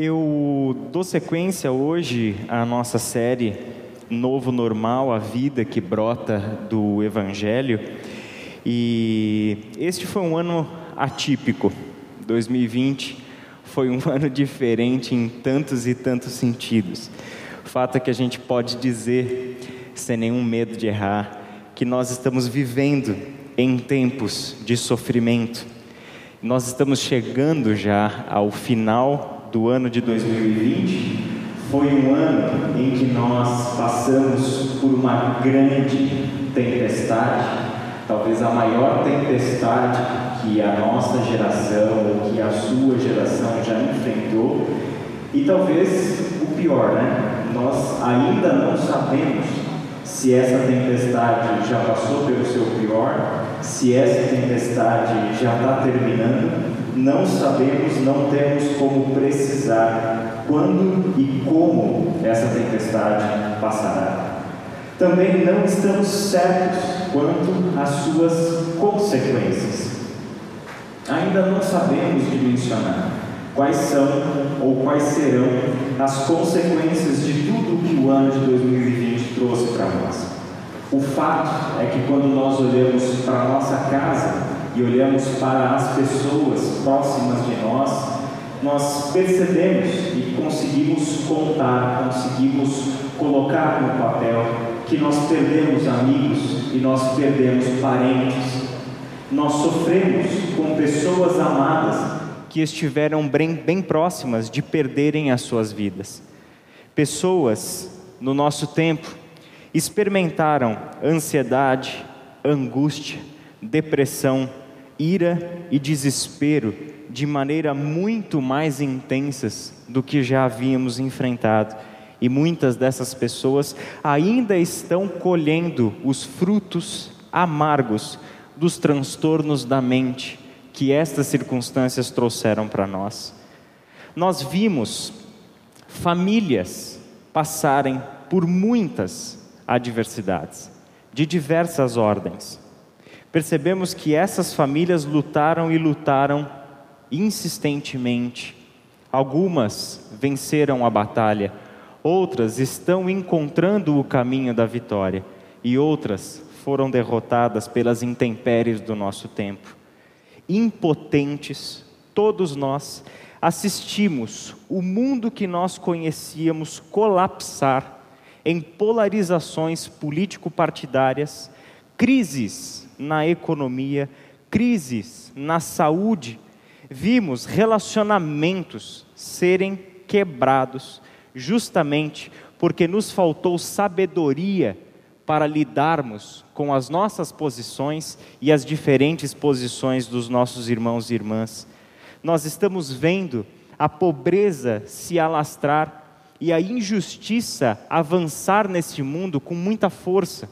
Eu dou sequência hoje à nossa série Novo Normal, a vida que brota do Evangelho. E este foi um ano atípico. 2020 foi um ano diferente em tantos e tantos sentidos. O fato é que a gente pode dizer, sem nenhum medo de errar, que nós estamos vivendo em tempos de sofrimento. Nós estamos chegando já ao final do ano de 2020 foi um ano em que nós passamos por uma grande tempestade, talvez a maior tempestade que a nossa geração ou que a sua geração já enfrentou, e talvez o pior, né? Nós ainda não sabemos se essa tempestade já passou pelo seu pior, se essa tempestade já está terminando não sabemos, não temos como precisar quando e como essa tempestade passará. Também não estamos certos quanto às suas consequências. Ainda não sabemos dimensionar quais são ou quais serão as consequências de tudo que o ano de 2020 trouxe para nós. O fato é que quando nós olhamos para a nossa casa, e olhamos para as pessoas próximas de nós, nós percebemos e conseguimos contar, conseguimos colocar no papel que nós perdemos amigos e nós perdemos parentes. Nós sofremos com pessoas amadas que estiveram bem, bem próximas de perderem as suas vidas. Pessoas no nosso tempo experimentaram ansiedade, angústia, depressão, ira e desespero de maneira muito mais intensas do que já havíamos enfrentado. E muitas dessas pessoas ainda estão colhendo os frutos amargos dos transtornos da mente que estas circunstâncias trouxeram para nós. Nós vimos famílias passarem por muitas adversidades, de diversas ordens percebemos que essas famílias lutaram e lutaram insistentemente. Algumas venceram a batalha, outras estão encontrando o caminho da vitória, e outras foram derrotadas pelas intempéries do nosso tempo. Impotentes, todos nós assistimos o mundo que nós conhecíamos colapsar em polarizações político-partidárias, crises na economia, crises na saúde, vimos relacionamentos serem quebrados, justamente porque nos faltou sabedoria para lidarmos com as nossas posições e as diferentes posições dos nossos irmãos e irmãs. Nós estamos vendo a pobreza se alastrar e a injustiça avançar nesse mundo com muita força.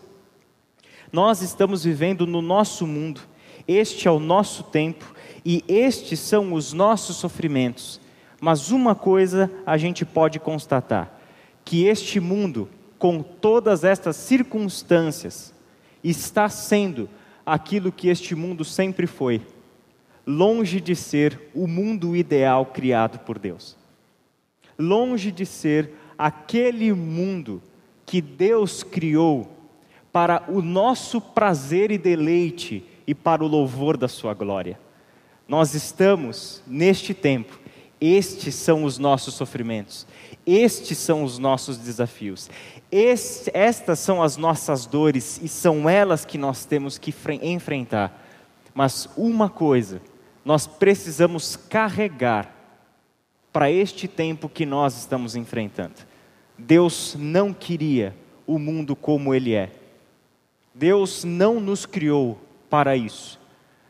Nós estamos vivendo no nosso mundo, este é o nosso tempo e estes são os nossos sofrimentos. Mas uma coisa a gente pode constatar: que este mundo, com todas estas circunstâncias, está sendo aquilo que este mundo sempre foi, longe de ser o mundo ideal criado por Deus, longe de ser aquele mundo que Deus criou para o nosso prazer e deleite e para o louvor da Sua glória. Nós estamos neste tempo, estes são os nossos sofrimentos, estes são os nossos desafios, este, estas são as nossas dores e são elas que nós temos que enfrentar. Mas uma coisa, nós precisamos carregar para este tempo que nós estamos enfrentando. Deus não queria o mundo como ele é. Deus não nos criou para isso.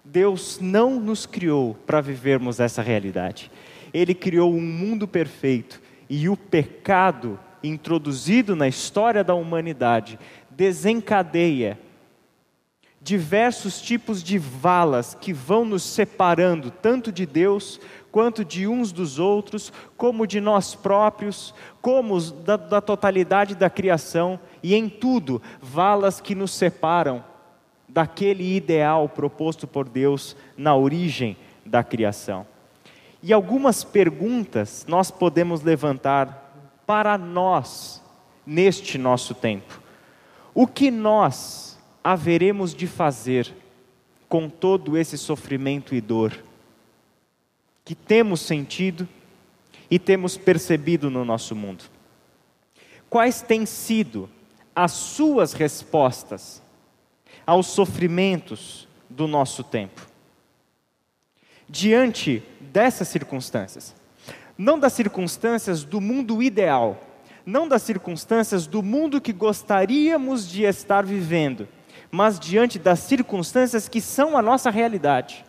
Deus não nos criou para vivermos essa realidade. Ele criou um mundo perfeito e o pecado introduzido na história da humanidade desencadeia diversos tipos de valas que vão nos separando tanto de Deus quanto de uns dos outros, como de nós próprios, como da, da totalidade da criação, e em tudo, valas que nos separam daquele ideal proposto por Deus na origem da criação. E algumas perguntas nós podemos levantar para nós neste nosso tempo. O que nós haveremos de fazer com todo esse sofrimento e dor que temos sentido e temos percebido no nosso mundo? Quais têm sido as suas respostas aos sofrimentos do nosso tempo? Diante dessas circunstâncias, não das circunstâncias do mundo ideal, não das circunstâncias do mundo que gostaríamos de estar vivendo, mas diante das circunstâncias que são a nossa realidade.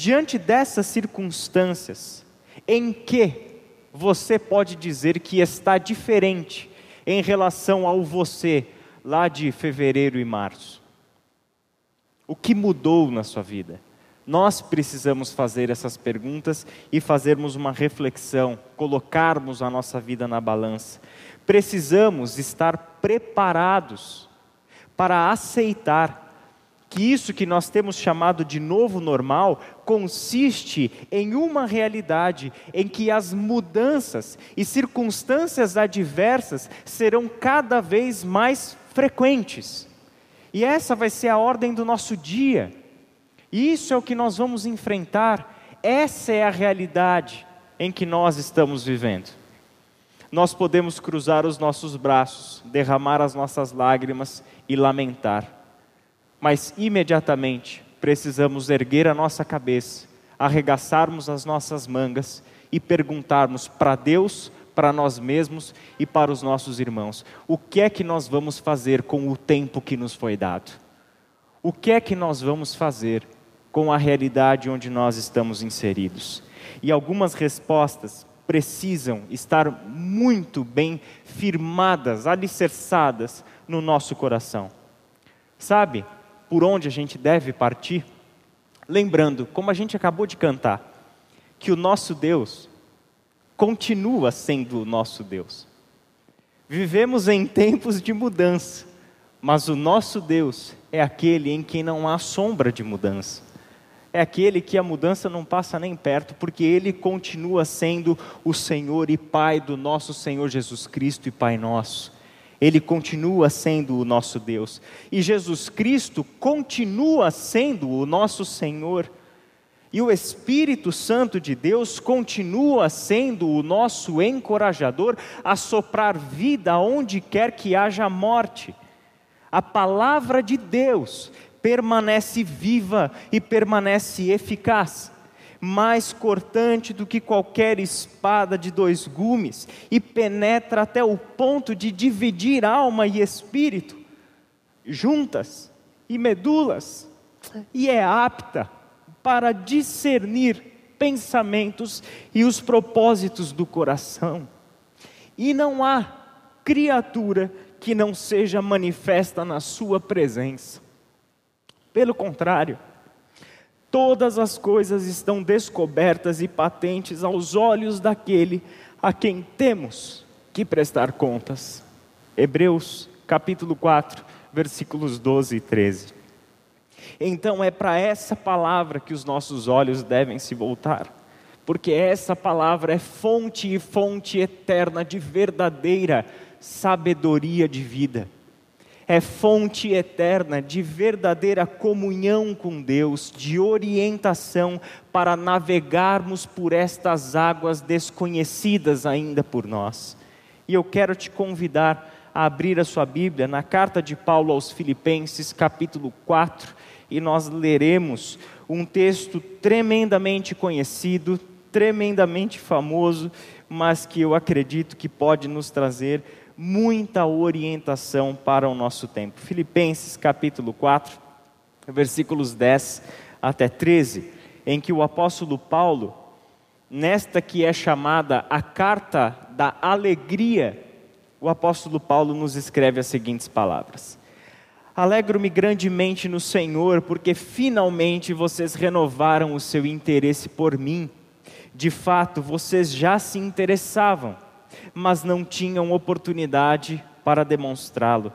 Diante dessas circunstâncias, em que você pode dizer que está diferente em relação ao você lá de fevereiro e março? O que mudou na sua vida? Nós precisamos fazer essas perguntas e fazermos uma reflexão, colocarmos a nossa vida na balança. Precisamos estar preparados para aceitar que isso que nós temos chamado de novo normal consiste em uma realidade em que as mudanças e circunstâncias adversas serão cada vez mais frequentes. E essa vai ser a ordem do nosso dia. Isso é o que nós vamos enfrentar, essa é a realidade em que nós estamos vivendo. Nós podemos cruzar os nossos braços, derramar as nossas lágrimas e lamentar, mas imediatamente precisamos erguer a nossa cabeça, arregaçarmos as nossas mangas e perguntarmos para Deus, para nós mesmos e para os nossos irmãos: o que é que nós vamos fazer com o tempo que nos foi dado? O que é que nós vamos fazer com a realidade onde nós estamos inseridos. E algumas respostas precisam estar muito bem firmadas, alicerçadas no nosso coração. Sabe por onde a gente deve partir? Lembrando, como a gente acabou de cantar, que o nosso Deus continua sendo o nosso Deus. Vivemos em tempos de mudança, mas o nosso Deus é aquele em quem não há sombra de mudança é aquele que a mudança não passa nem perto, porque ele continua sendo o Senhor e Pai do nosso Senhor Jesus Cristo e Pai nosso. Ele continua sendo o nosso Deus. E Jesus Cristo continua sendo o nosso Senhor. E o Espírito Santo de Deus continua sendo o nosso encorajador a soprar vida onde quer que haja morte. A palavra de Deus permanece viva e permanece eficaz, mais cortante do que qualquer espada de dois gumes, e penetra até o ponto de dividir alma e espírito, juntas e medulas, e é apta para discernir pensamentos e os propósitos do coração. E não há criatura que não seja manifesta na sua presença. Pelo contrário, todas as coisas estão descobertas e patentes aos olhos daquele a quem temos que prestar contas. Hebreus capítulo 4, versículos 12 e 13. Então é para essa palavra que os nossos olhos devem se voltar, porque essa palavra é fonte e fonte eterna de verdadeira sabedoria de vida é fonte eterna de verdadeira comunhão com Deus, de orientação para navegarmos por estas águas desconhecidas ainda por nós. E eu quero te convidar a abrir a sua Bíblia na carta de Paulo aos Filipenses, capítulo 4, e nós leremos um texto tremendamente conhecido, tremendamente famoso, mas que eu acredito que pode nos trazer muita orientação para o nosso tempo. Filipenses capítulo 4, versículos 10 até 13, em que o apóstolo Paulo, nesta que é chamada a carta da alegria, o apóstolo Paulo nos escreve as seguintes palavras: Alegro-me grandemente no Senhor, porque finalmente vocês renovaram o seu interesse por mim. De fato, vocês já se interessavam mas não tinham oportunidade para demonstrá-lo.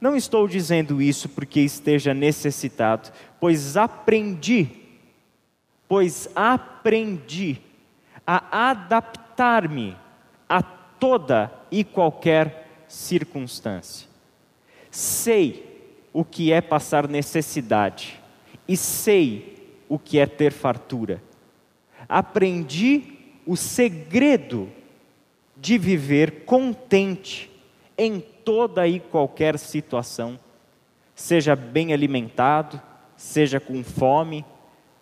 Não estou dizendo isso porque esteja necessitado, pois aprendi, pois aprendi a adaptar-me a toda e qualquer circunstância. Sei o que é passar necessidade e sei o que é ter fartura. Aprendi o segredo de viver contente em toda e qualquer situação, seja bem alimentado, seja com fome,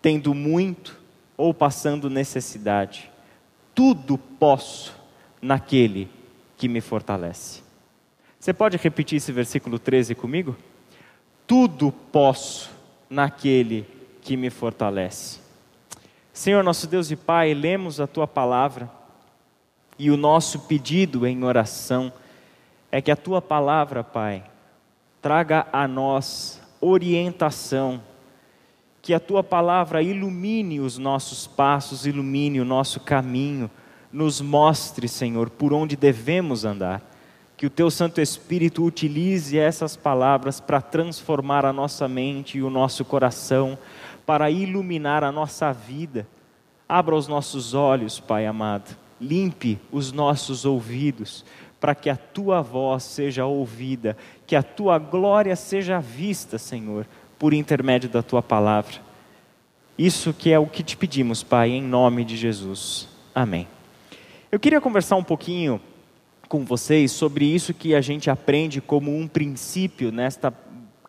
tendo muito ou passando necessidade. Tudo posso naquele que me fortalece. Você pode repetir esse versículo 13 comigo? Tudo posso naquele que me fortalece. Senhor nosso Deus e Pai, lemos a tua palavra e o nosso pedido em oração é que a tua palavra, Pai, traga a nós orientação, que a tua palavra ilumine os nossos passos, ilumine o nosso caminho, nos mostre, Senhor, por onde devemos andar. Que o teu Santo Espírito utilize essas palavras para transformar a nossa mente e o nosso coração, para iluminar a nossa vida. Abra os nossos olhos, Pai amado. Limpe os nossos ouvidos, para que a tua voz seja ouvida, que a tua glória seja vista, Senhor, por intermédio da tua palavra. Isso que é o que te pedimos, Pai, em nome de Jesus. Amém. Eu queria conversar um pouquinho com vocês sobre isso que a gente aprende como um princípio nesta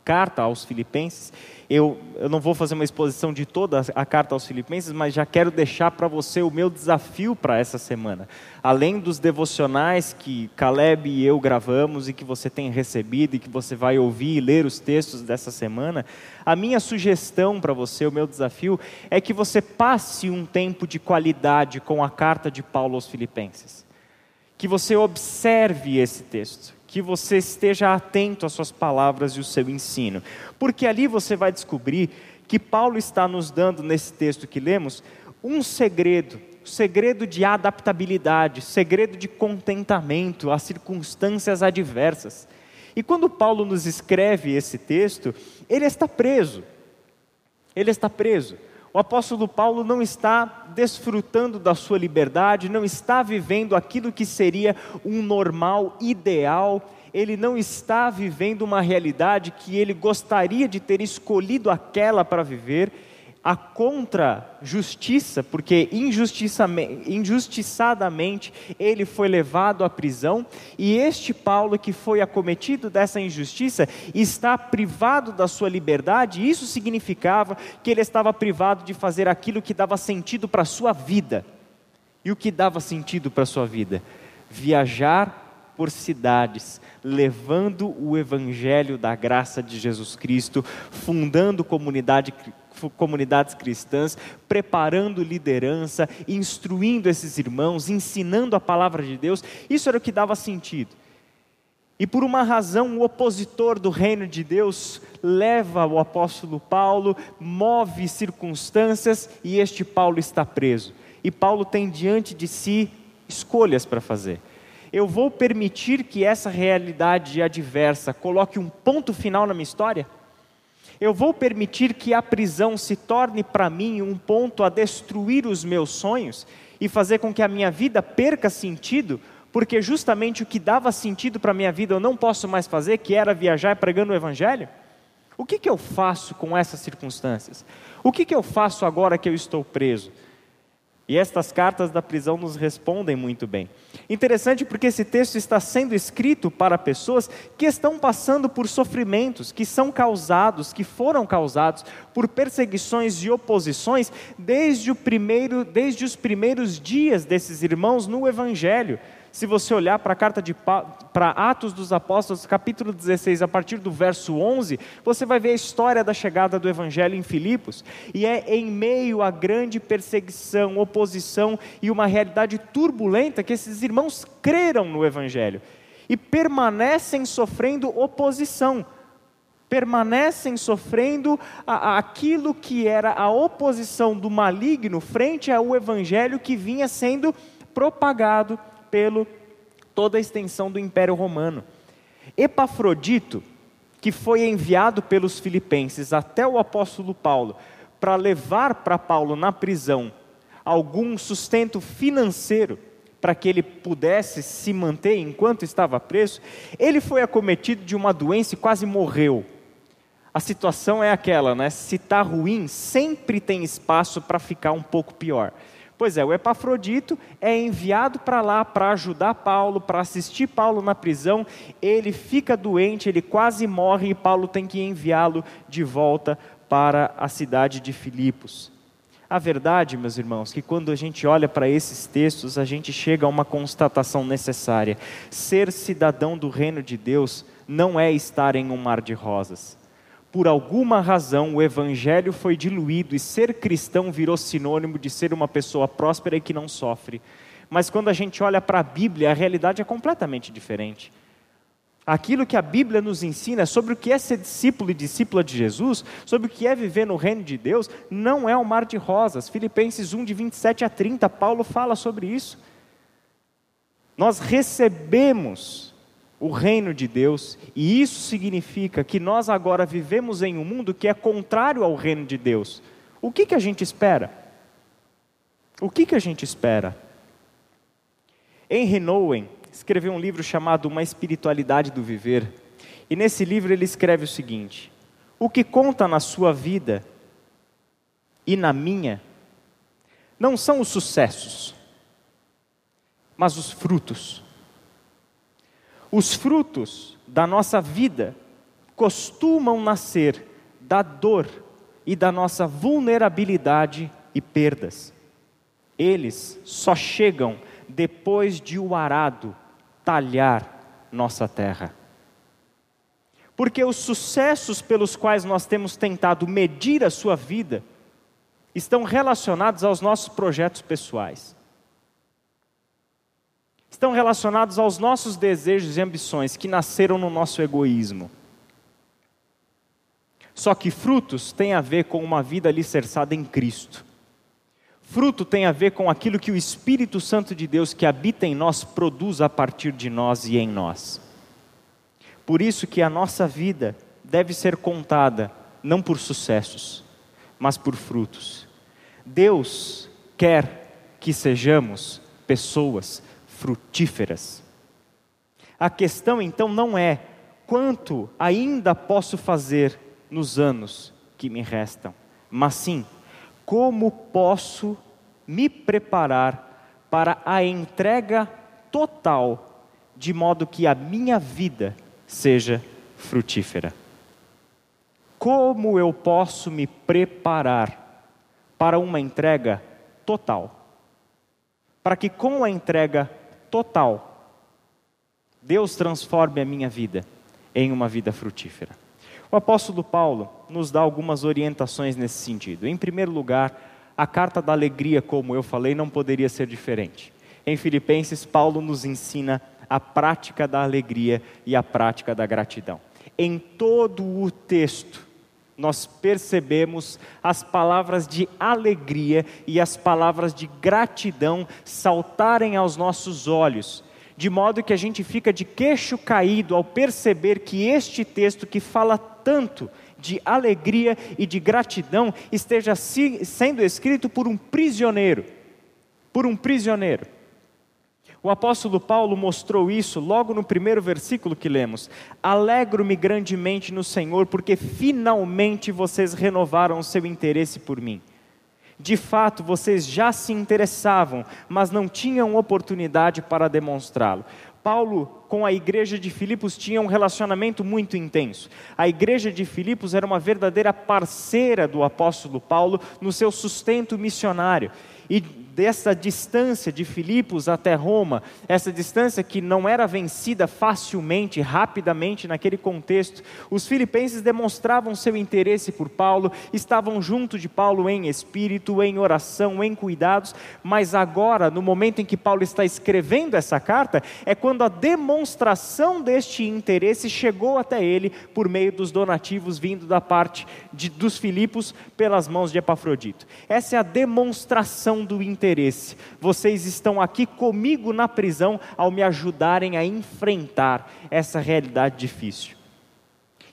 carta aos Filipenses. Eu, eu não vou fazer uma exposição de toda a carta aos Filipenses, mas já quero deixar para você o meu desafio para essa semana. Além dos devocionais que Caleb e eu gravamos e que você tem recebido e que você vai ouvir e ler os textos dessa semana, a minha sugestão para você, o meu desafio, é que você passe um tempo de qualidade com a carta de Paulo aos Filipenses que você observe esse texto, que você esteja atento às suas palavras e o seu ensino, porque ali você vai descobrir que Paulo está nos dando nesse texto que lemos um segredo, segredo de adaptabilidade, segredo de contentamento às circunstâncias adversas. E quando Paulo nos escreve esse texto, ele está preso. Ele está preso o apóstolo Paulo não está desfrutando da sua liberdade, não está vivendo aquilo que seria um normal ideal, ele não está vivendo uma realidade que ele gostaria de ter escolhido aquela para viver, a contra-justiça, porque injustiçadamente ele foi levado à prisão, e este Paulo que foi acometido dessa injustiça está privado da sua liberdade, isso significava que ele estava privado de fazer aquilo que dava sentido para a sua vida. E o que dava sentido para a sua vida? Viajar por cidades, levando o evangelho da graça de Jesus Cristo, fundando comunidade comunidades cristãs, preparando liderança, instruindo esses irmãos, ensinando a palavra de Deus. Isso era o que dava sentido. E por uma razão, o opositor do reino de Deus leva o apóstolo Paulo, move circunstâncias e este Paulo está preso. E Paulo tem diante de si escolhas para fazer. Eu vou permitir que essa realidade adversa coloque um ponto final na minha história? Eu vou permitir que a prisão se torne para mim um ponto a destruir os meus sonhos e fazer com que a minha vida perca sentido, porque justamente o que dava sentido para a minha vida eu não posso mais fazer, que era viajar pregando o Evangelho? O que, que eu faço com essas circunstâncias? O que, que eu faço agora que eu estou preso? E estas cartas da prisão nos respondem muito bem. Interessante porque esse texto está sendo escrito para pessoas que estão passando por sofrimentos que são causados, que foram causados por perseguições e oposições desde, primeiro, desde os primeiros dias desses irmãos no Evangelho. Se você olhar para a carta de para Atos dos Apóstolos, capítulo 16, a partir do verso 11, você vai ver a história da chegada do evangelho em Filipos, e é em meio a grande perseguição, oposição e uma realidade turbulenta que esses irmãos creram no evangelho. E permanecem sofrendo oposição. Permanecem sofrendo aquilo que era a oposição do maligno frente ao evangelho que vinha sendo propagado pelo toda a extensão do Império Romano. Epafrodito, que foi enviado pelos filipenses até o apóstolo Paulo para levar para Paulo na prisão algum sustento financeiro para que ele pudesse se manter enquanto estava preso, ele foi acometido de uma doença e quase morreu. A situação é aquela, né? Se está ruim, sempre tem espaço para ficar um pouco pior. Pois é, o Epafrodito é enviado para lá para ajudar Paulo, para assistir Paulo na prisão. Ele fica doente, ele quase morre e Paulo tem que enviá-lo de volta para a cidade de Filipos. A verdade, meus irmãos, que quando a gente olha para esses textos, a gente chega a uma constatação necessária: ser cidadão do reino de Deus não é estar em um mar de rosas. Por alguma razão, o evangelho foi diluído e ser cristão virou sinônimo de ser uma pessoa próspera e que não sofre. Mas quando a gente olha para a Bíblia, a realidade é completamente diferente. Aquilo que a Bíblia nos ensina sobre o que é ser discípulo e discípula de Jesus, sobre o que é viver no reino de Deus, não é um mar de rosas. Filipenses 1, de 27 a 30, Paulo fala sobre isso. Nós recebemos o reino de Deus, e isso significa que nós agora vivemos em um mundo que é contrário ao reino de Deus. O que, que a gente espera? O que, que a gente espera? Henry Nouwen, escreveu um livro chamado Uma Espiritualidade do Viver. E nesse livro ele escreve o seguinte: O que conta na sua vida e na minha não são os sucessos, mas os frutos. Os frutos da nossa vida costumam nascer da dor e da nossa vulnerabilidade e perdas. Eles só chegam depois de o arado talhar nossa terra. Porque os sucessos pelos quais nós temos tentado medir a sua vida estão relacionados aos nossos projetos pessoais. Estão relacionados aos nossos desejos e ambições que nasceram no nosso egoísmo. Só que frutos têm a ver com uma vida alicerçada em Cristo. Fruto tem a ver com aquilo que o Espírito Santo de Deus que habita em nós produz a partir de nós e em nós. Por isso que a nossa vida deve ser contada não por sucessos, mas por frutos. Deus quer que sejamos pessoas frutíferas. A questão então não é quanto ainda posso fazer nos anos que me restam, mas sim como posso me preparar para a entrega total, de modo que a minha vida seja frutífera. Como eu posso me preparar para uma entrega total? Para que com a entrega total, Deus transforme a minha vida em uma vida frutífera. O apóstolo Paulo nos dá algumas orientações nesse sentido. Em primeiro lugar, a carta da alegria, como eu falei, não poderia ser diferente. Em Filipenses, Paulo nos ensina a prática da alegria e a prática da gratidão. Em todo o texto, nós percebemos as palavras de alegria e as palavras de gratidão saltarem aos nossos olhos de modo que a gente fica de queixo caído ao perceber que este texto que fala tanto de alegria e de gratidão esteja sendo escrito por um prisioneiro. Por um prisioneiro. O apóstolo Paulo mostrou isso logo no primeiro versículo que lemos. Alegro-me grandemente no Senhor, porque finalmente vocês renovaram o seu interesse por mim. De fato, vocês já se interessavam, mas não tinham oportunidade para demonstrá-lo. Paulo, com a igreja de Filipos, tinha um relacionamento muito intenso. A igreja de Filipos era uma verdadeira parceira do apóstolo Paulo no seu sustento missionário. E dessa distância de Filipos até Roma, essa distância que não era vencida facilmente, rapidamente naquele contexto, os filipenses demonstravam seu interesse por Paulo, estavam junto de Paulo em espírito, em oração, em cuidados, mas agora, no momento em que Paulo está escrevendo essa carta, é quando a demonstração deste interesse chegou até ele por meio dos donativos vindo da parte de, dos Filipos pelas mãos de Epafrodito. Essa é a demonstração do interesse interesse. Vocês estão aqui comigo na prisão ao me ajudarem a enfrentar essa realidade difícil.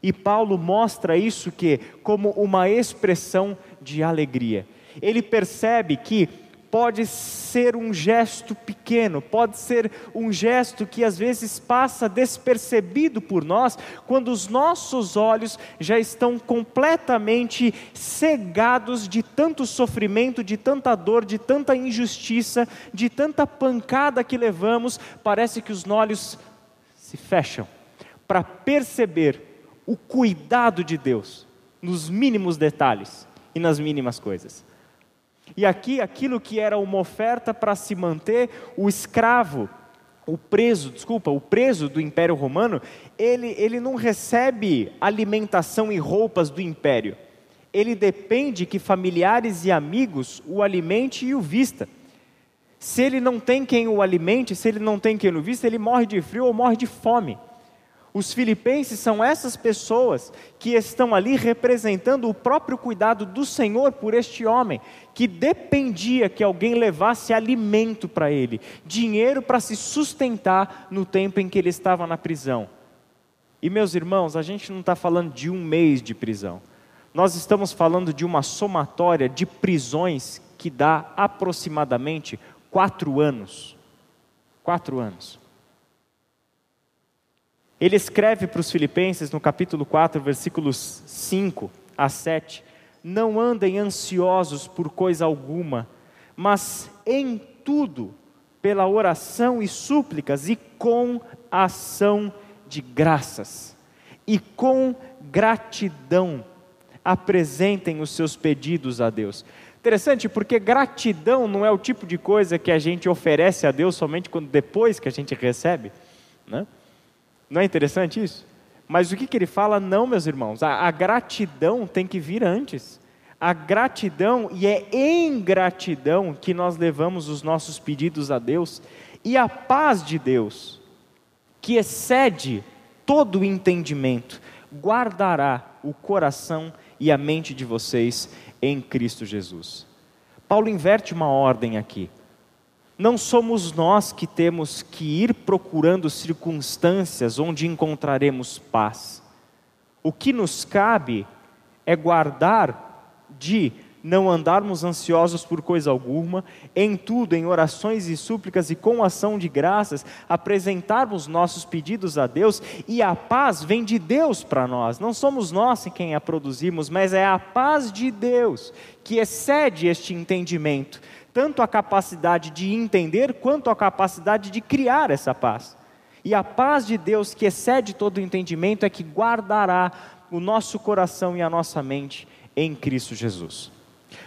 E Paulo mostra isso que como uma expressão de alegria. Ele percebe que pode ser um gesto pequeno, pode ser um gesto que às vezes passa despercebido por nós, quando os nossos olhos já estão completamente cegados de tanto sofrimento, de tanta dor, de tanta injustiça, de tanta pancada que levamos, parece que os olhos se fecham para perceber o cuidado de Deus nos mínimos detalhes e nas mínimas coisas. E aqui, aquilo que era uma oferta para se manter, o escravo, o preso, desculpa, o preso do Império Romano, ele, ele não recebe alimentação e roupas do império. Ele depende que familiares e amigos o alimente e o vista. Se ele não tem quem o alimente, se ele não tem quem o vista, ele morre de frio ou morre de fome. Os filipenses são essas pessoas que estão ali representando o próprio cuidado do Senhor por este homem, que dependia que alguém levasse alimento para ele, dinheiro para se sustentar no tempo em que ele estava na prisão. E meus irmãos, a gente não está falando de um mês de prisão, nós estamos falando de uma somatória de prisões que dá aproximadamente quatro anos. Quatro anos. Ele escreve para os Filipenses no capítulo 4, versículos 5 a 7: Não andem ansiosos por coisa alguma, mas em tudo, pela oração e súplicas e com ação de graças, e com gratidão, apresentem os seus pedidos a Deus. Interessante porque gratidão não é o tipo de coisa que a gente oferece a Deus somente quando depois que a gente recebe, né? Não é interessante isso? Mas o que, que ele fala? Não, meus irmãos, a, a gratidão tem que vir antes. A gratidão, e é em gratidão que nós levamos os nossos pedidos a Deus, e a paz de Deus, que excede todo o entendimento, guardará o coração e a mente de vocês em Cristo Jesus. Paulo inverte uma ordem aqui. Não somos nós que temos que ir procurando circunstâncias onde encontraremos paz. O que nos cabe é guardar de não andarmos ansiosos por coisa alguma, em tudo, em orações e súplicas e com ação de graças, apresentarmos nossos pedidos a Deus, e a paz vem de Deus para nós, não somos nós quem a produzimos, mas é a paz de Deus que excede este entendimento tanto a capacidade de entender quanto a capacidade de criar essa paz. E a paz de Deus, que excede todo o entendimento, é que guardará o nosso coração e a nossa mente em Cristo Jesus.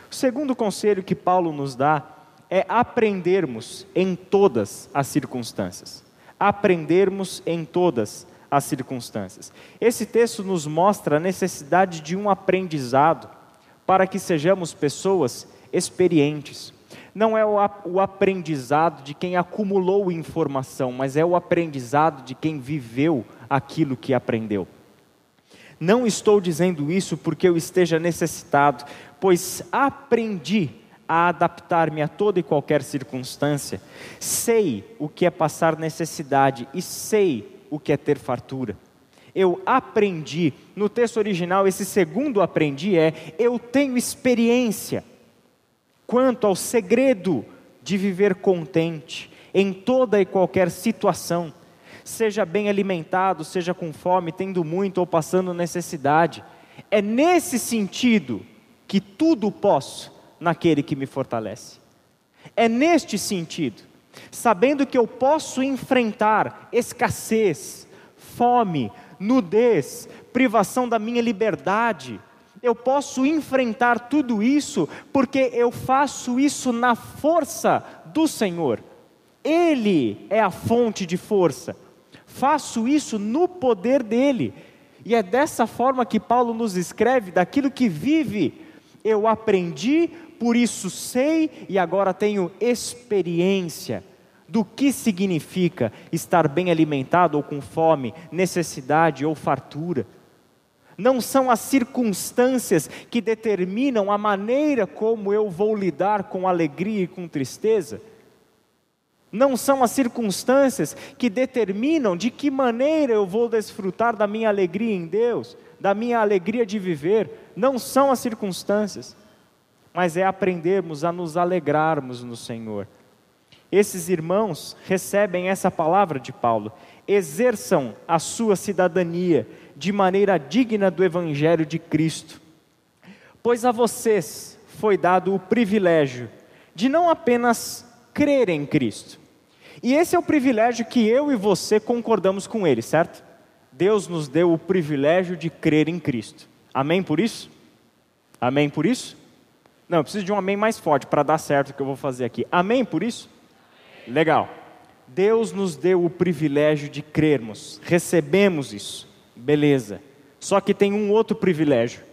O segundo conselho que Paulo nos dá é aprendermos em todas as circunstâncias. Aprendermos em todas as circunstâncias. Esse texto nos mostra a necessidade de um aprendizado para que sejamos pessoas experientes não é o aprendizado de quem acumulou informação, mas é o aprendizado de quem viveu aquilo que aprendeu. Não estou dizendo isso porque eu esteja necessitado, pois aprendi a adaptar-me a toda e qualquer circunstância. Sei o que é passar necessidade e sei o que é ter fartura. Eu aprendi, no texto original, esse segundo aprendi é eu tenho experiência quanto ao segredo de viver contente em toda e qualquer situação, seja bem alimentado, seja com fome, tendo muito ou passando necessidade. É nesse sentido que tudo posso naquele que me fortalece. É neste sentido, sabendo que eu posso enfrentar escassez, fome, nudez, privação da minha liberdade, eu posso enfrentar tudo isso porque eu faço isso na força do Senhor. Ele é a fonte de força. Faço isso no poder dele. E é dessa forma que Paulo nos escreve daquilo que vive. Eu aprendi, por isso sei e agora tenho experiência do que significa estar bem alimentado ou com fome, necessidade ou fartura não são as circunstâncias que determinam a maneira como eu vou lidar com alegria e com tristeza. Não são as circunstâncias que determinam de que maneira eu vou desfrutar da minha alegria em Deus, da minha alegria de viver. Não são as circunstâncias. mas é aprendermos a nos alegrarmos no Senhor. Esses irmãos recebem essa palavra de Paulo, exerçam a sua cidadania de maneira digna do Evangelho de Cristo. Pois a vocês foi dado o privilégio de não apenas crer em Cristo, e esse é o privilégio que eu e você concordamos com ele, certo? Deus nos deu o privilégio de crer em Cristo. Amém por isso? Amém por isso? Não, eu preciso de um amém mais forte para dar certo o que eu vou fazer aqui. Amém por isso? Legal. Deus nos deu o privilégio de crermos, recebemos isso, beleza. Só que tem um outro privilégio,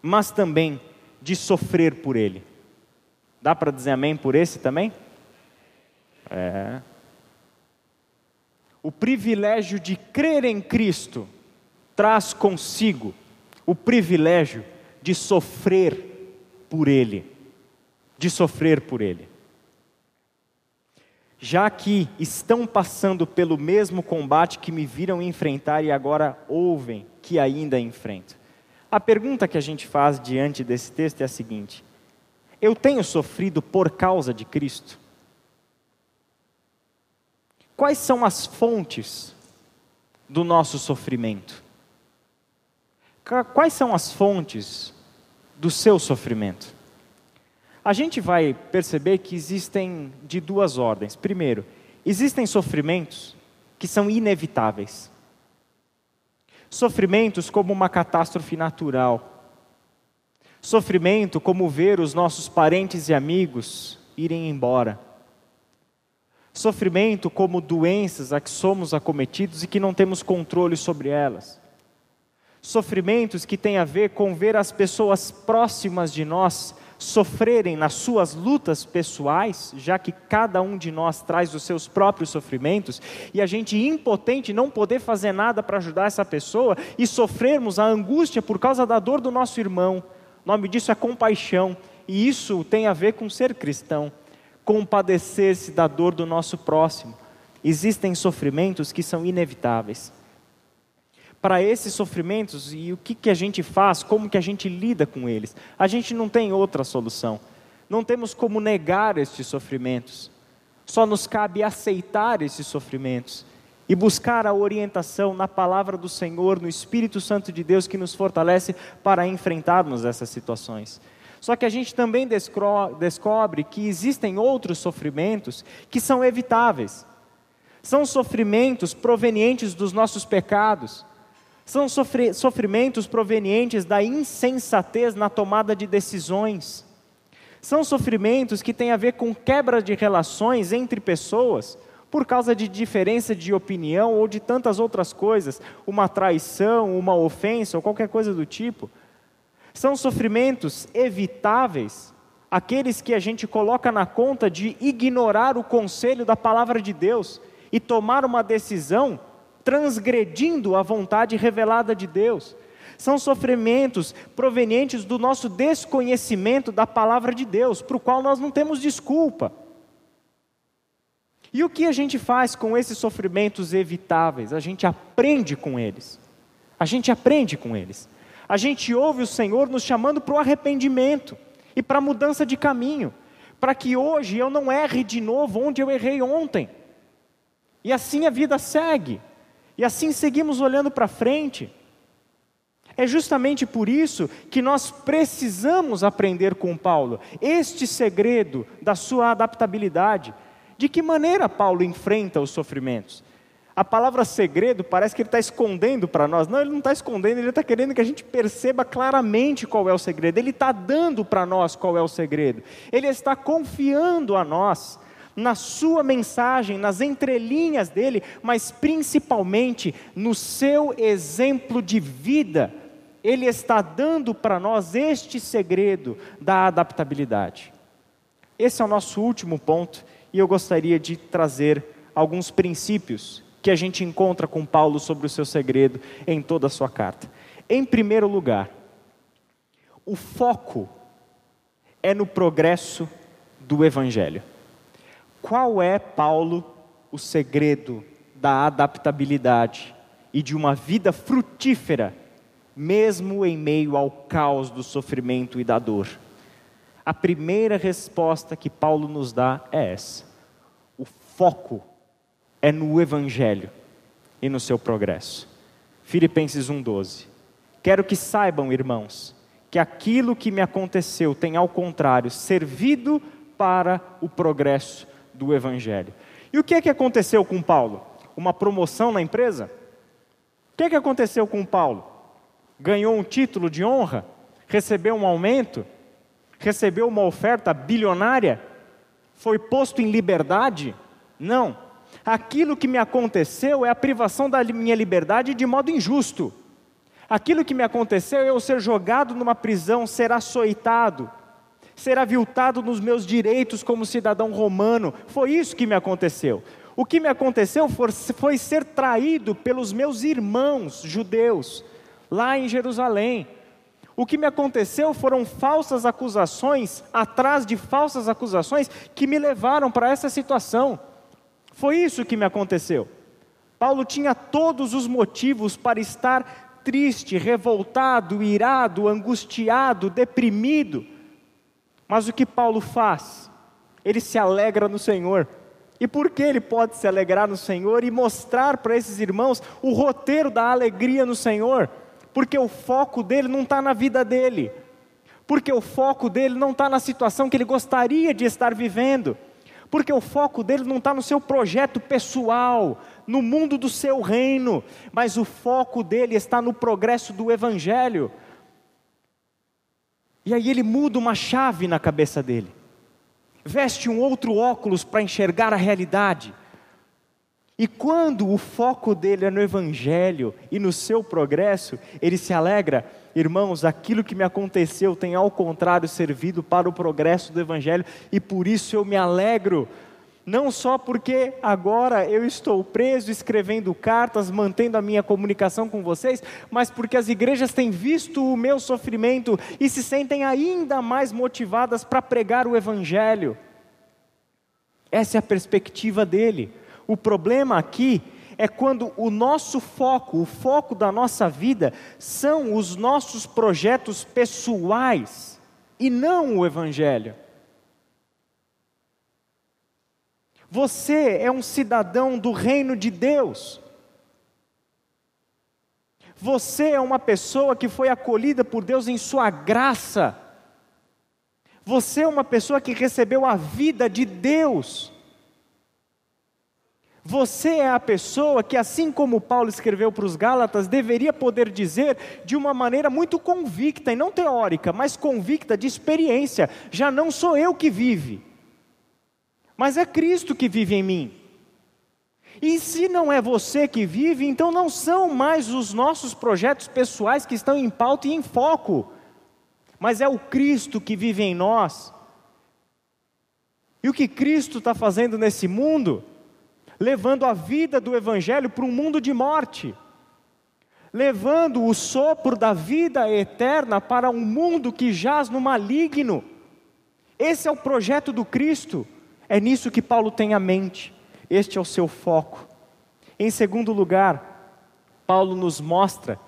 mas também de sofrer por Ele. Dá para dizer amém por esse também? É. O privilégio de crer em Cristo traz consigo o privilégio de sofrer por Ele. De sofrer por Ele. Já que estão passando pelo mesmo combate que me viram enfrentar e agora ouvem que ainda enfrento. A pergunta que a gente faz diante desse texto é a seguinte: Eu tenho sofrido por causa de Cristo? Quais são as fontes do nosso sofrimento? Quais são as fontes do seu sofrimento? A gente vai perceber que existem de duas ordens. Primeiro, existem sofrimentos que são inevitáveis. Sofrimentos como uma catástrofe natural. Sofrimento como ver os nossos parentes e amigos irem embora sofrimento como doenças a que somos acometidos e que não temos controle sobre elas. Sofrimentos que têm a ver com ver as pessoas próximas de nós sofrerem nas suas lutas pessoais, já que cada um de nós traz os seus próprios sofrimentos, e a gente impotente não poder fazer nada para ajudar essa pessoa e sofrermos a angústia por causa da dor do nosso irmão. O nome disso é compaixão, e isso tem a ver com ser cristão compadecer-se da dor do nosso próximo. Existem sofrimentos que são inevitáveis. Para esses sofrimentos, e o que, que a gente faz, como que a gente lida com eles? A gente não tem outra solução. Não temos como negar estes sofrimentos. Só nos cabe aceitar esses sofrimentos e buscar a orientação na palavra do Senhor, no Espírito Santo de Deus que nos fortalece para enfrentarmos essas situações. Só que a gente também descobre que existem outros sofrimentos que são evitáveis. São sofrimentos provenientes dos nossos pecados. São sofrimentos provenientes da insensatez na tomada de decisões. São sofrimentos que têm a ver com quebra de relações entre pessoas, por causa de diferença de opinião ou de tantas outras coisas, uma traição, uma ofensa ou qualquer coisa do tipo. São sofrimentos evitáveis, aqueles que a gente coloca na conta de ignorar o conselho da palavra de Deus e tomar uma decisão transgredindo a vontade revelada de Deus. São sofrimentos provenientes do nosso desconhecimento da palavra de Deus, para o qual nós não temos desculpa. E o que a gente faz com esses sofrimentos evitáveis? A gente aprende com eles. A gente aprende com eles a gente ouve o Senhor nos chamando para o arrependimento e para a mudança de caminho, para que hoje eu não erre de novo onde eu errei ontem. E assim a vida segue, e assim seguimos olhando para frente. É justamente por isso que nós precisamos aprender com Paulo este segredo da sua adaptabilidade. De que maneira Paulo enfrenta os sofrimentos? A palavra segredo parece que ele está escondendo para nós. Não, ele não está escondendo, ele está querendo que a gente perceba claramente qual é o segredo. Ele está dando para nós qual é o segredo. Ele está confiando a nós na sua mensagem, nas entrelinhas dele, mas principalmente no seu exemplo de vida. Ele está dando para nós este segredo da adaptabilidade. Esse é o nosso último ponto e eu gostaria de trazer alguns princípios que a gente encontra com Paulo sobre o seu segredo em toda a sua carta. Em primeiro lugar, o foco é no progresso do Evangelho. Qual é, Paulo, o segredo da adaptabilidade e de uma vida frutífera, mesmo em meio ao caos do sofrimento e da dor? A primeira resposta que Paulo nos dá é essa: o foco é no Evangelho e no seu progresso. Filipenses 1,12. Quero que saibam, irmãos, que aquilo que me aconteceu tem, ao contrário, servido para o progresso do Evangelho. E o que é que aconteceu com Paulo? Uma promoção na empresa? O que é que aconteceu com Paulo? Ganhou um título de honra? Recebeu um aumento? Recebeu uma oferta bilionária? Foi posto em liberdade? Não. Aquilo que me aconteceu é a privação da minha liberdade de modo injusto. Aquilo que me aconteceu é eu ser jogado numa prisão, ser açoitado, ser aviltado nos meus direitos como cidadão romano. Foi isso que me aconteceu. O que me aconteceu foi ser traído pelos meus irmãos judeus, lá em Jerusalém. O que me aconteceu foram falsas acusações, atrás de falsas acusações, que me levaram para essa situação. Foi isso que me aconteceu. Paulo tinha todos os motivos para estar triste, revoltado, irado, angustiado, deprimido. Mas o que Paulo faz? Ele se alegra no Senhor. E por que ele pode se alegrar no Senhor e mostrar para esses irmãos o roteiro da alegria no Senhor? Porque o foco dele não está na vida dele, porque o foco dele não está na situação que ele gostaria de estar vivendo porque o foco dele não está no seu projeto pessoal, no mundo do seu reino, mas o foco dele está no progresso do Evangelho. E aí ele muda uma chave na cabeça dele, veste um outro óculos para enxergar a realidade. E quando o foco dele é no Evangelho e no seu progresso, ele se alegra, irmãos, aquilo que me aconteceu tem ao contrário servido para o progresso do Evangelho, e por isso eu me alegro, não só porque agora eu estou preso escrevendo cartas, mantendo a minha comunicação com vocês, mas porque as igrejas têm visto o meu sofrimento e se sentem ainda mais motivadas para pregar o Evangelho. Essa é a perspectiva dele. O problema aqui é quando o nosso foco, o foco da nossa vida, são os nossos projetos pessoais e não o Evangelho. Você é um cidadão do reino de Deus. Você é uma pessoa que foi acolhida por Deus em sua graça. Você é uma pessoa que recebeu a vida de Deus. Você é a pessoa que, assim como Paulo escreveu para os Gálatas, deveria poder dizer de uma maneira muito convicta, e não teórica, mas convicta de experiência: já não sou eu que vive, mas é Cristo que vive em mim. E se não é você que vive, então não são mais os nossos projetos pessoais que estão em pauta e em foco, mas é o Cristo que vive em nós. E o que Cristo está fazendo nesse mundo? levando a vida do Evangelho para um mundo de morte, levando o sopro da vida eterna para um mundo que jaz no maligno. Esse é o projeto do Cristo, é nisso que Paulo tem a mente, este é o seu foco. Em segundo lugar, Paulo nos mostra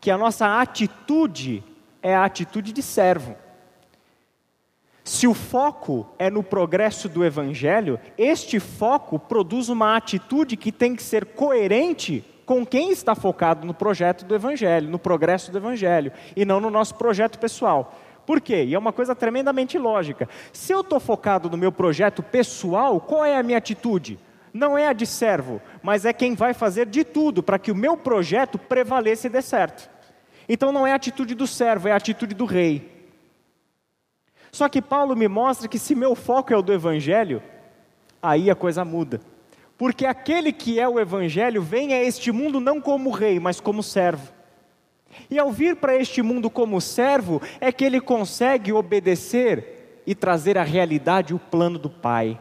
que a nossa atitude é a atitude de servo. Se o foco é no progresso do Evangelho, este foco produz uma atitude que tem que ser coerente com quem está focado no projeto do Evangelho, no progresso do Evangelho, e não no nosso projeto pessoal. Por quê? E é uma coisa tremendamente lógica. Se eu estou focado no meu projeto pessoal, qual é a minha atitude? Não é a de servo, mas é quem vai fazer de tudo para que o meu projeto prevaleça e dê certo. Então não é a atitude do servo, é a atitude do rei. Só que Paulo me mostra que se meu foco é o do Evangelho, aí a coisa muda. Porque aquele que é o Evangelho vem a este mundo não como rei, mas como servo. E ao vir para este mundo como servo, é que ele consegue obedecer e trazer à realidade o plano do Pai.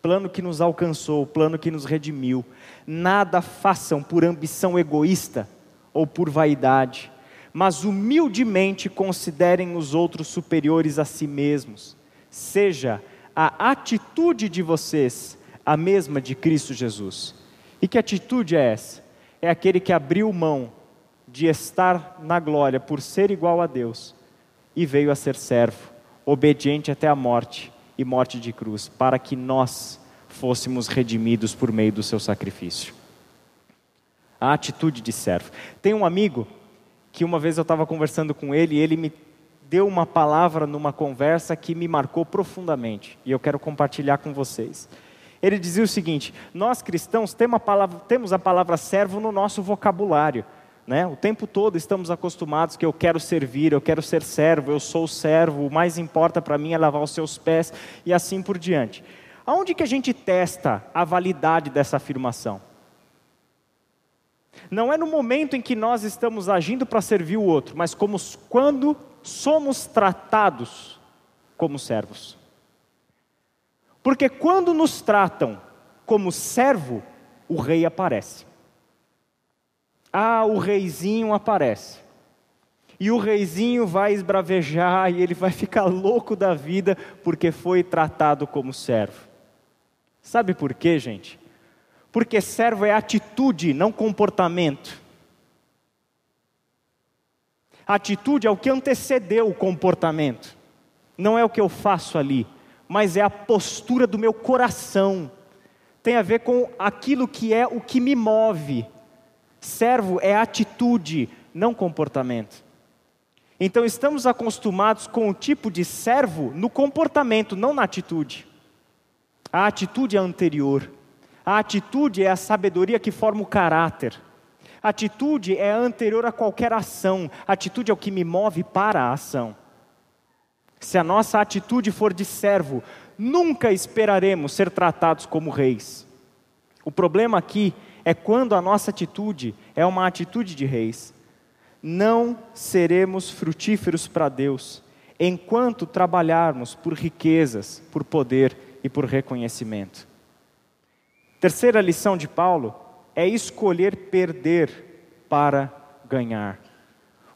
Plano que nos alcançou, plano que nos redimiu. Nada façam por ambição egoísta ou por vaidade mas humildemente considerem os outros superiores a si mesmos. Seja a atitude de vocês a mesma de Cristo Jesus. E que atitude é essa? É aquele que abriu mão de estar na glória por ser igual a Deus e veio a ser servo, obediente até a morte e morte de cruz, para que nós fôssemos redimidos por meio do seu sacrifício. A atitude de servo. Tem um amigo que uma vez eu estava conversando com ele e ele me deu uma palavra numa conversa que me marcou profundamente e eu quero compartilhar com vocês. Ele dizia o seguinte: Nós cristãos temos a palavra, temos a palavra servo no nosso vocabulário. Né? O tempo todo estamos acostumados que eu quero servir, eu quero ser servo, eu sou servo, o mais importa para mim é lavar os seus pés e assim por diante. Aonde que a gente testa a validade dessa afirmação? Não é no momento em que nós estamos agindo para servir o outro, mas como quando somos tratados como servos. Porque quando nos tratam como servo, o rei aparece. Ah, o reizinho aparece. E o reizinho vai esbravejar e ele vai ficar louco da vida porque foi tratado como servo. Sabe por quê, gente? Porque servo é atitude, não comportamento. atitude é o que antecedeu o comportamento. Não é o que eu faço ali, mas é a postura do meu coração. Tem a ver com aquilo que é o que me move. Servo é atitude, não comportamento. Então estamos acostumados com o tipo de servo no comportamento, não na atitude. A atitude é anterior. A atitude é a sabedoria que forma o caráter. A atitude é anterior a qualquer ação. A atitude é o que me move para a ação. Se a nossa atitude for de servo, nunca esperaremos ser tratados como reis. O problema aqui é quando a nossa atitude é uma atitude de reis. Não seremos frutíferos para Deus enquanto trabalharmos por riquezas, por poder e por reconhecimento. Terceira lição de Paulo é escolher perder para ganhar.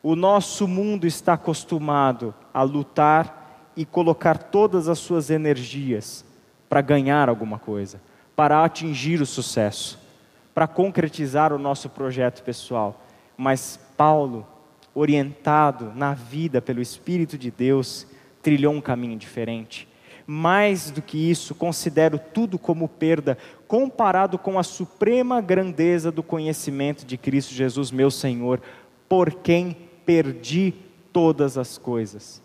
O nosso mundo está acostumado a lutar e colocar todas as suas energias para ganhar alguma coisa, para atingir o sucesso para concretizar o nosso projeto pessoal. Mas Paulo, orientado na vida pelo Espírito de Deus, trilhou um caminho diferente. Mais do que isso, considero tudo como perda, comparado com a suprema grandeza do conhecimento de Cristo Jesus, meu Senhor, por quem perdi todas as coisas.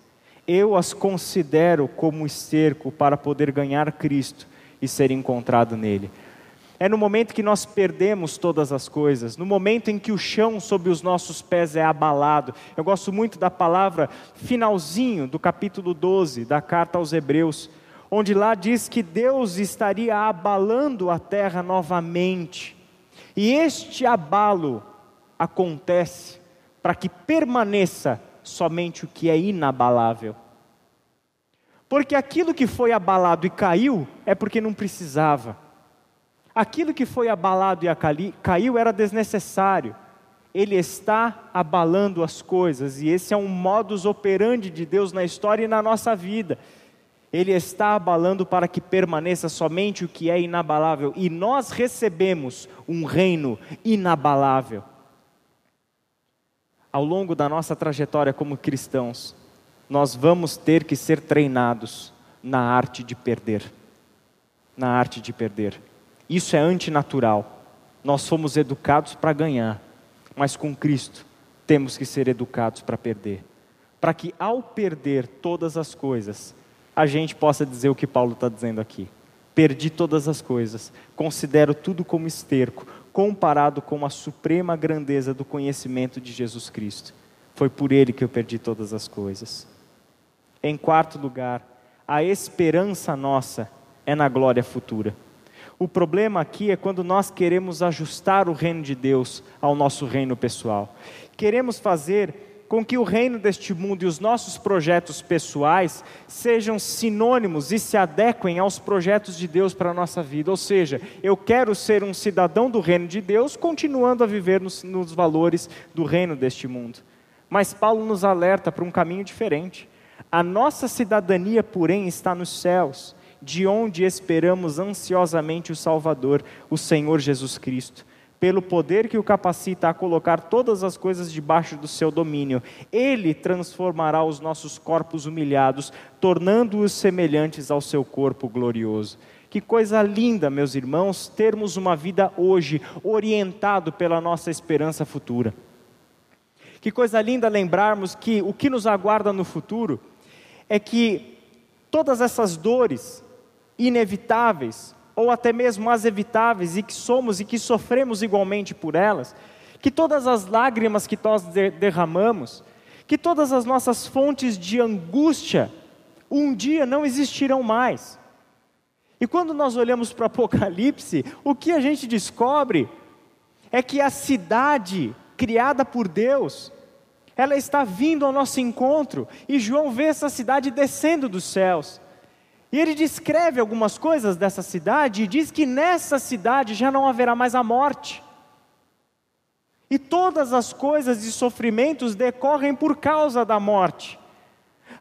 Eu as considero como esterco para poder ganhar Cristo e ser encontrado nele. É no momento que nós perdemos todas as coisas, no momento em que o chão sob os nossos pés é abalado. Eu gosto muito da palavra finalzinho do capítulo 12 da carta aos Hebreus, onde lá diz que Deus estaria abalando a terra novamente. E este abalo acontece para que permaneça somente o que é inabalável. Porque aquilo que foi abalado e caiu é porque não precisava. Aquilo que foi abalado e caiu era desnecessário. Ele está abalando as coisas, e esse é um modus operandi de Deus na história e na nossa vida. Ele está abalando para que permaneça somente o que é inabalável, e nós recebemos um reino inabalável. Ao longo da nossa trajetória como cristãos, nós vamos ter que ser treinados na arte de perder. Na arte de perder. Isso é antinatural. Nós fomos educados para ganhar, mas com Cristo temos que ser educados para perder. Para que ao perder todas as coisas, a gente possa dizer o que Paulo está dizendo aqui. Perdi todas as coisas, considero tudo como esterco, comparado com a suprema grandeza do conhecimento de Jesus Cristo. Foi por ele que eu perdi todas as coisas. Em quarto lugar, a esperança nossa é na glória futura. O problema aqui é quando nós queremos ajustar o reino de Deus ao nosso reino pessoal. Queremos fazer com que o reino deste mundo e os nossos projetos pessoais sejam sinônimos e se adequem aos projetos de Deus para a nossa vida. Ou seja, eu quero ser um cidadão do reino de Deus, continuando a viver nos, nos valores do reino deste mundo. Mas Paulo nos alerta para um caminho diferente. A nossa cidadania, porém, está nos céus de onde esperamos ansiosamente o Salvador, o Senhor Jesus Cristo. pelo poder que o capacita a colocar todas as coisas debaixo do seu domínio. Ele transformará os nossos corpos humilhados, tornando-os semelhantes ao seu corpo glorioso. Que coisa linda, meus irmãos, termos uma vida hoje orientado pela nossa esperança futura. Que coisa linda lembrarmos que o que nos aguarda no futuro é que todas essas dores inevitáveis, ou até mesmo as evitáveis e que somos e que sofremos igualmente por elas, que todas as lágrimas que nós derramamos, que todas as nossas fontes de angústia, um dia não existirão mais. E quando nós olhamos para o Apocalipse, o que a gente descobre é que a cidade criada por Deus, ela está vindo ao nosso encontro, e João vê essa cidade descendo dos céus. E ele descreve algumas coisas dessa cidade e diz que nessa cidade já não haverá mais a morte. E todas as coisas e sofrimentos decorrem por causa da morte.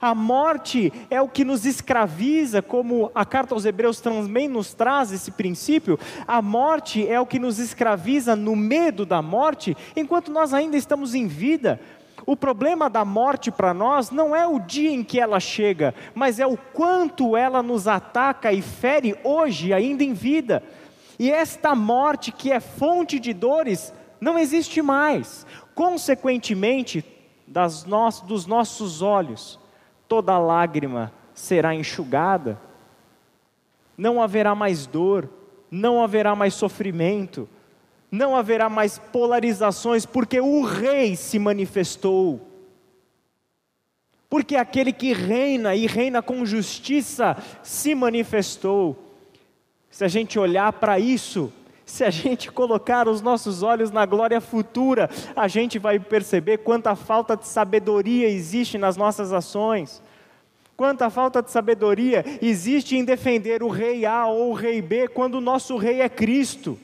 A morte é o que nos escraviza, como a carta aos Hebreus também nos traz esse princípio. A morte é o que nos escraviza no medo da morte, enquanto nós ainda estamos em vida, o problema da morte para nós não é o dia em que ela chega, mas é o quanto ela nos ataca e fere hoje, ainda em vida. E esta morte, que é fonte de dores, não existe mais. Consequentemente, no dos nossos olhos, toda lágrima será enxugada, não haverá mais dor, não haverá mais sofrimento, não haverá mais polarizações, porque o Rei se manifestou. Porque aquele que reina e reina com justiça se manifestou. Se a gente olhar para isso, se a gente colocar os nossos olhos na glória futura, a gente vai perceber quanta falta de sabedoria existe nas nossas ações. Quanta falta de sabedoria existe em defender o rei A ou o rei B quando o nosso rei é Cristo.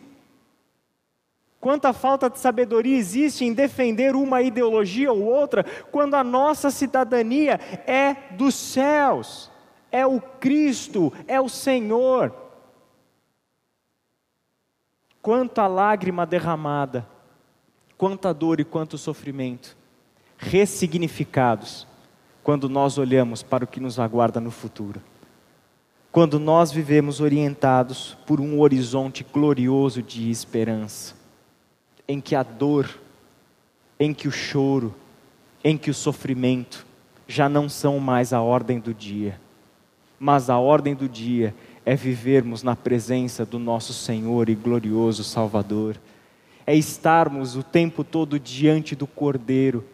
Quanta falta de sabedoria existe em defender uma ideologia ou outra, quando a nossa cidadania é dos céus, é o Cristo, é o Senhor. Quanta lágrima derramada, quanta dor e quanto sofrimento, ressignificados, quando nós olhamos para o que nos aguarda no futuro. Quando nós vivemos orientados por um horizonte glorioso de esperança em que a dor, em que o choro, em que o sofrimento já não são mais a ordem do dia, mas a ordem do dia é vivermos na presença do nosso Senhor e glorioso Salvador, é estarmos o tempo todo diante do Cordeiro,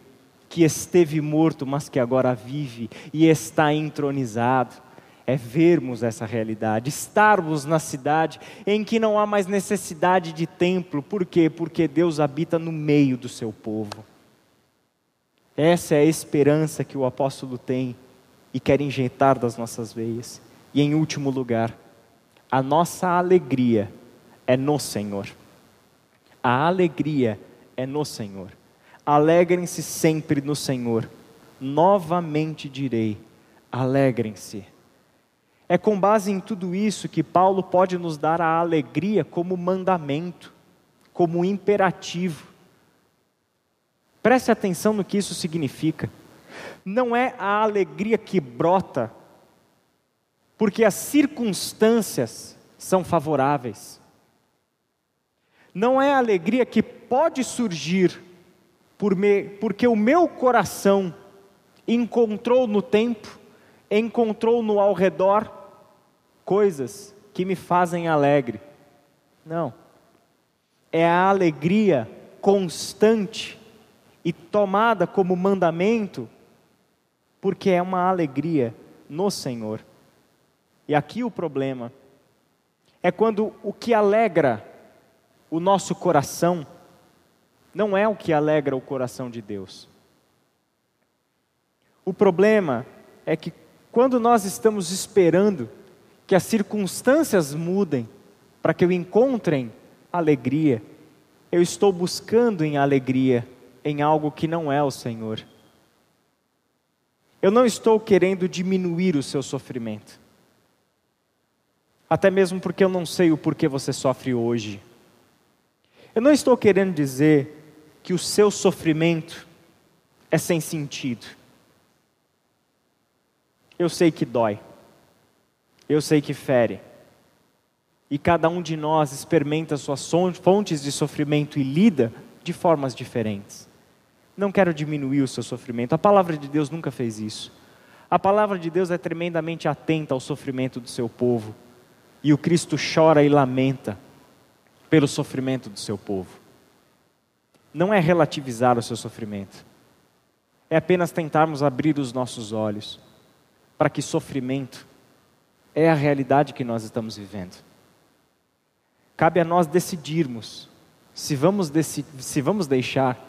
que esteve morto, mas que agora vive e está entronizado é vermos essa realidade, estarmos na cidade em que não há mais necessidade de templo, por quê? Porque Deus habita no meio do seu povo. Essa é a esperança que o apóstolo tem e quer injetar das nossas veias. E em último lugar, a nossa alegria é no Senhor. A alegria é no Senhor. Alegrem-se sempre no Senhor. Novamente direi: alegrem-se é com base em tudo isso que Paulo pode nos dar a alegria como mandamento, como imperativo. Preste atenção no que isso significa. Não é a alegria que brota porque as circunstâncias são favoráveis. Não é a alegria que pode surgir por me, porque o meu coração encontrou no tempo, encontrou no ao redor coisas que me fazem alegre. Não. É a alegria constante e tomada como mandamento, porque é uma alegria no Senhor. E aqui o problema é quando o que alegra o nosso coração não é o que alegra o coração de Deus. O problema é que quando nós estamos esperando que as circunstâncias mudem para que eu encontre alegria. Eu estou buscando em alegria em algo que não é o Senhor. Eu não estou querendo diminuir o seu sofrimento. Até mesmo porque eu não sei o porquê você sofre hoje. Eu não estou querendo dizer que o seu sofrimento é sem sentido. Eu sei que dói, eu sei que fere, e cada um de nós experimenta suas fontes de sofrimento e lida de formas diferentes. Não quero diminuir o seu sofrimento, a palavra de Deus nunca fez isso. A palavra de Deus é tremendamente atenta ao sofrimento do seu povo, e o Cristo chora e lamenta pelo sofrimento do seu povo. Não é relativizar o seu sofrimento, é apenas tentarmos abrir os nossos olhos para que sofrimento é a realidade que nós estamos vivendo. Cabe a nós decidirmos se vamos, se vamos deixar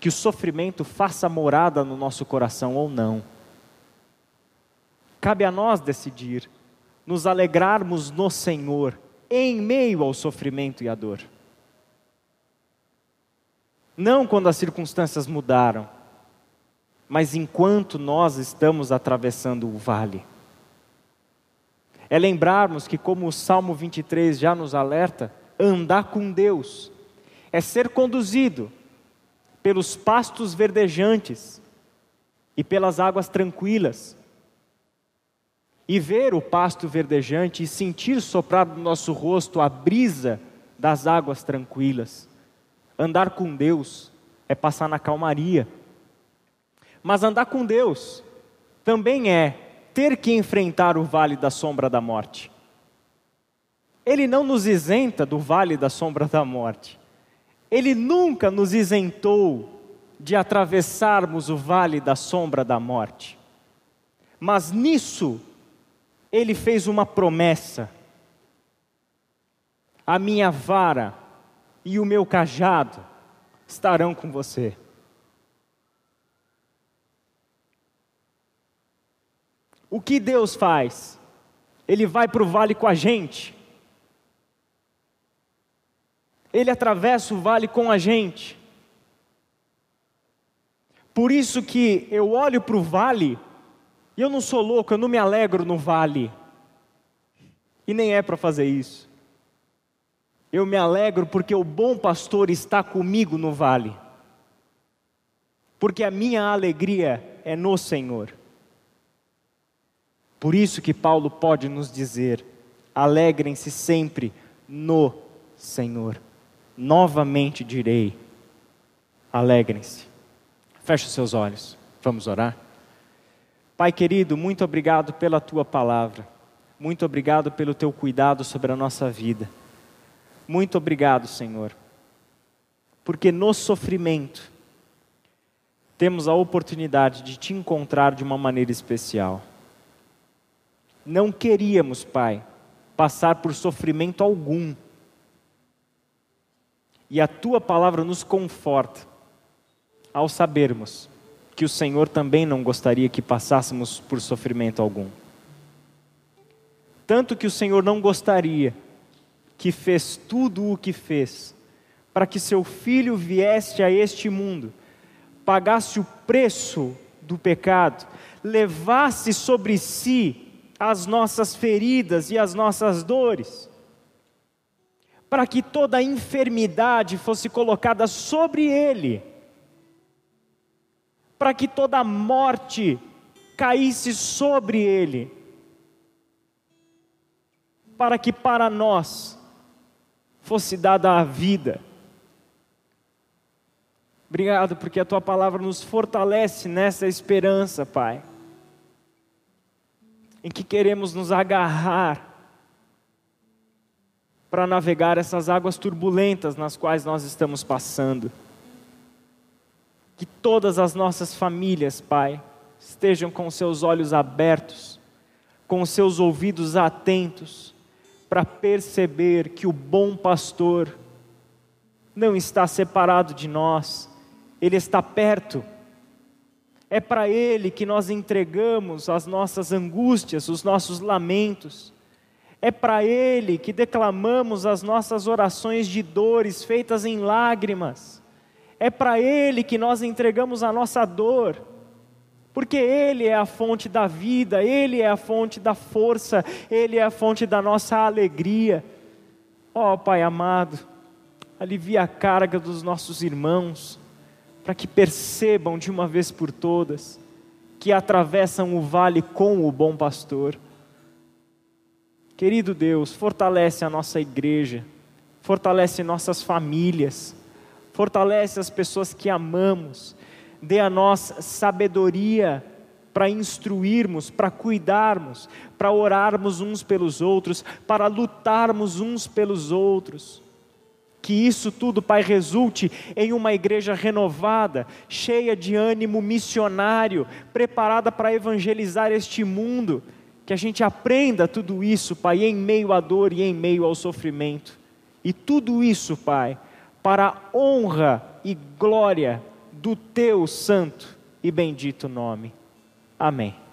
que o sofrimento faça morada no nosso coração ou não. Cabe a nós decidir nos alegrarmos no Senhor em meio ao sofrimento e à dor. Não quando as circunstâncias mudaram, mas enquanto nós estamos atravessando o vale. É lembrarmos que, como o Salmo 23 já nos alerta, andar com Deus é ser conduzido pelos pastos verdejantes e pelas águas tranquilas. E ver o pasto verdejante e sentir soprar no nosso rosto a brisa das águas tranquilas. Andar com Deus é passar na calmaria. Mas andar com Deus também é ter que enfrentar o vale da sombra da morte. Ele não nos isenta do vale da sombra da morte. Ele nunca nos isentou de atravessarmos o vale da sombra da morte. Mas nisso, ele fez uma promessa: a minha vara e o meu cajado estarão com você. O que Deus faz? Ele vai para o vale com a gente. Ele atravessa o vale com a gente. Por isso que eu olho para o vale e eu não sou louco, eu não me alegro no vale. E nem é para fazer isso. Eu me alegro porque o bom pastor está comigo no vale. Porque a minha alegria é no Senhor. Por isso que Paulo pode nos dizer: alegrem-se sempre no Senhor. Novamente direi: alegrem-se. Feche seus olhos, vamos orar. Pai querido, muito obrigado pela tua palavra, muito obrigado pelo teu cuidado sobre a nossa vida. Muito obrigado, Senhor, porque no sofrimento temos a oportunidade de te encontrar de uma maneira especial. Não queríamos, Pai, passar por sofrimento algum. E a tua palavra nos conforta ao sabermos que o Senhor também não gostaria que passássemos por sofrimento algum. Tanto que o Senhor não gostaria que fez tudo o que fez para que seu filho viesse a este mundo, pagasse o preço do pecado, levasse sobre si as nossas feridas e as nossas dores, para que toda enfermidade fosse colocada sobre ele, para que toda morte caísse sobre ele, para que para nós fosse dada a vida. Obrigado, porque a tua palavra nos fortalece nessa esperança, Pai em que queremos nos agarrar para navegar essas águas turbulentas nas quais nós estamos passando. Que todas as nossas famílias, Pai, estejam com seus olhos abertos, com seus ouvidos atentos, para perceber que o bom pastor não está separado de nós, ele está perto é para Ele que nós entregamos as nossas angústias, os nossos lamentos. É para Ele que declamamos as nossas orações de dores feitas em lágrimas. É para Ele que nós entregamos a nossa dor. Porque Ele é a fonte da vida, Ele é a fonte da força, Ele é a fonte da nossa alegria. Ó oh, Pai amado, alivia a carga dos nossos irmãos, para que percebam de uma vez por todas que atravessam o vale com o bom pastor. Querido Deus, fortalece a nossa igreja, fortalece nossas famílias, fortalece as pessoas que amamos, dê a nós sabedoria para instruirmos, para cuidarmos, para orarmos uns pelos outros, para lutarmos uns pelos outros. Que isso tudo, Pai, resulte em uma igreja renovada, cheia de ânimo missionário, preparada para evangelizar este mundo. Que a gente aprenda tudo isso, Pai, em meio à dor e em meio ao sofrimento. E tudo isso, Pai, para a honra e glória do Teu santo e bendito nome. Amém.